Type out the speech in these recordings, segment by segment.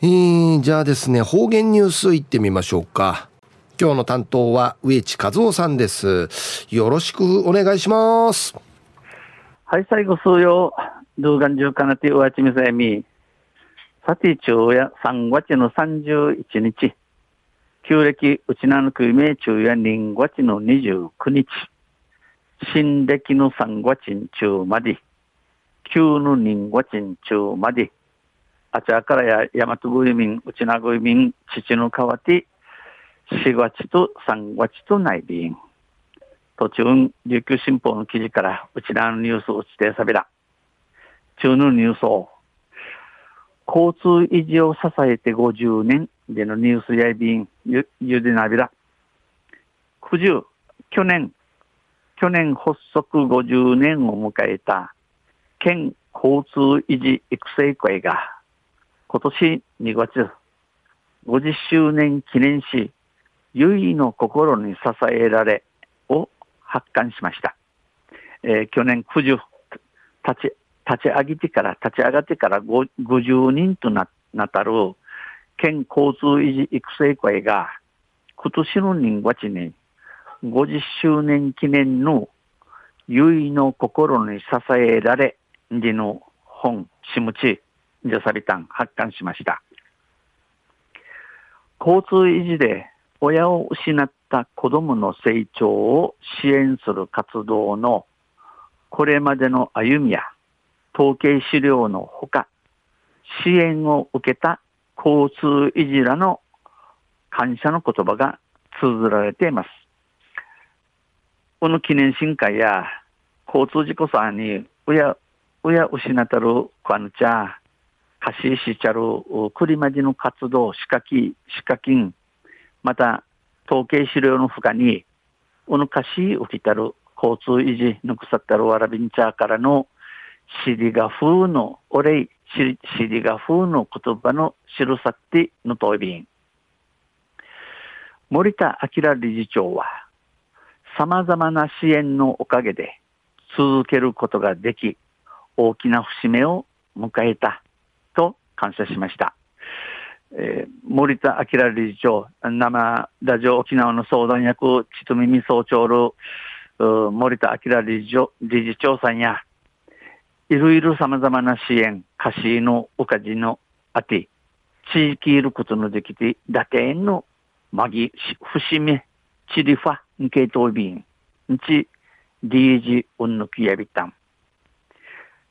えー、じゃあですね、方言ニュースいってみましょうか。今日の担当は植地和夫さんです。よろしくお願いします。はい、最後数曜、動画中かなてうわちみさえみ。さて、昼夜3月の31日。旧暦うちなのくいめ昼夜2月の29日。新暦の3月中まで。旧の2月中まで。あちらからや大和国民、内名国民、父の代わて、4月と3月と内便。途中、琉球新報の記事から、うちらのニュースを指定さびら。中のニュースを、交通維持を支えて50年でのニュースや便、ゆ、ゆでなびら。九十、去年、去年発足50年を迎えた、県交通維持育成会が、今年2月、50周年記念し、唯の心に支えられを発刊しました。えー、去年9時立ち、立ち上げてから、立ち上がってから50人とななたる県交通維持育成会が今年の2月に50周年記念の唯の心に支えられでの本、しむち、ジャサビタン発刊しました。交通維持で親を失った子供の成長を支援する活動のこれまでの歩みや統計資料のほか支援を受けた交通維持らの感謝の言葉が綴られています。この記念新会や交通事故さんに親、親失ったるかぬちゃ、貸ししちゃる、くりまじの活動、仕掛き、仕掛金、また、統計資料の他に、おぬかし受けたる、交通維持の腐ったるわらびんちゃからの、シリガ風のお礼、シリガ風の言葉の記さってのといびん。森田明理事長は、様々な支援のおかげで続けることができ、大きな節目を迎えた感謝しました。えー、森田明理事長、生ラジオ沖縄の相談役、ちと耳総長る、森田明理事長理事長さんや、いろいろ様々な支援、貸しのおかじのあて、地域いることのできて、打点のまぎ、節目、チリファ、ンケイトービン、んち、ディージ、うんぬきやびたん。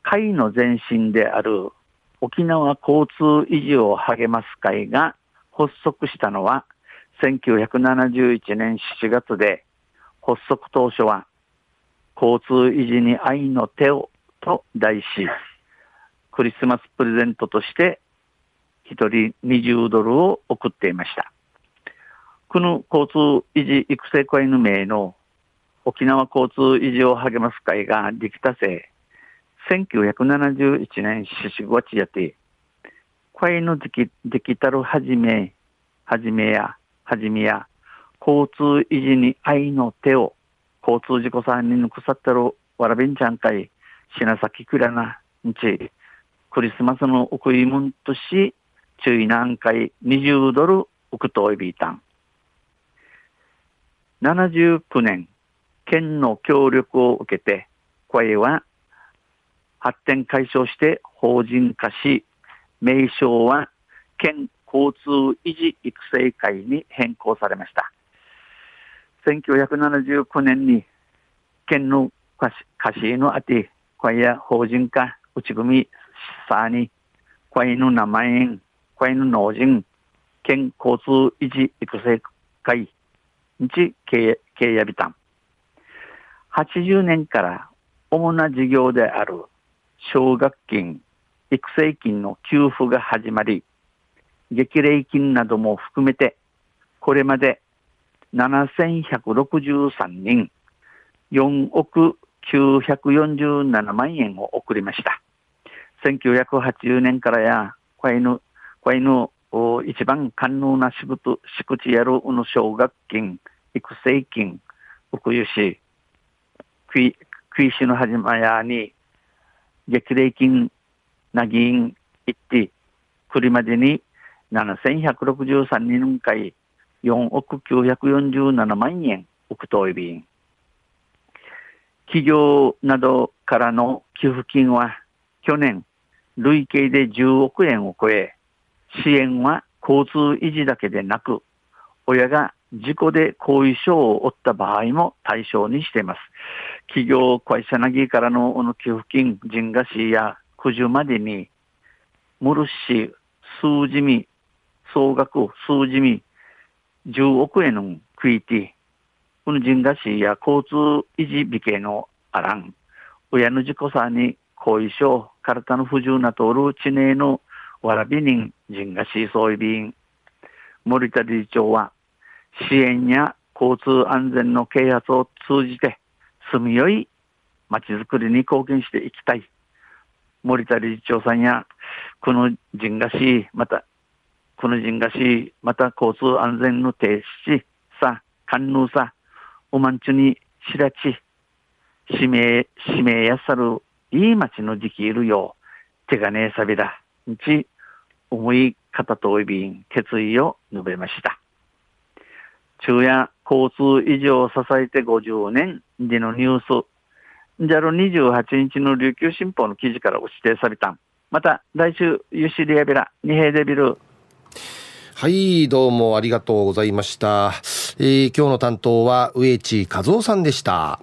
会の前身である沖縄交通維持を励ます会が発足したのは1971年7月で発足当初は交通維持に愛の手をと題しクリスマスプレゼントとして一人20ドルを送っていました。この交通維持育成会の名の沖縄交通維持を励ます会ができたせい、1971年4月やて、声のでき、できたるはじめ、はじめや、はじめや、交通維持に愛の手を、交通事故さんに抜くさったるわらびんちゃんかい、品崎くらな、んち、クリスマスの贈り物とし、注意何回20ドル送といびいたん。79年、県の協力を受けて、声は発展解消して法人化し、名称は県交通維持育成会に変更されました。1979年に県の貸しのあて、会や法人化、内組み、さに、会の名前、会の農人、県交通維持育成会、日経営やびたん。80年から主な事業である奨学金、育成金の給付が始まり、激励金なども含めて、これまで7163人、4億947万円を送りました。1980年からや、こいぬ、こいぬ、一番寛容な仕事、敷地やるの奨学金、育成金、福油し、食い、食いしの始まやに、激励金なぎん行って、くりまでに7163人会4億947万円億といびん。企業などからの寄付金は去年累計で10億円を超え、支援は交通維持だけでなく、親が事故で後遺症を負った場合も対象にしています。企業、会社なぎからの給付金、人賀市や九十までに、ムルシ、数字み、総額、数字み、10億円のクイティ、この人賀市や交通維持美形のあらん、親の事故さに後遺症、体の不自由な通る知名のわらび人、人賀市総意便、森田理事長は、支援や交通安全の啓発を通じて、住みよい街づくりに貢献していきたい。森田理事長さんや、この人賀市、また、この人賀市、また交通安全の停止さ、官能さ、おまんちゅにしらち、指名、指名やさるいい街の時期いるよ。手がねえさびだ。んち、思い方とおいびん、決意を述べました。昼夜交通維持を支えて50年でのニュース、じゃろ28日の琉球新報の記事から指定された。また来週、ユシリアビラ、二平デビル。はい、どうもありがとうございました。えー、今日の担当は植地和夫さんでした。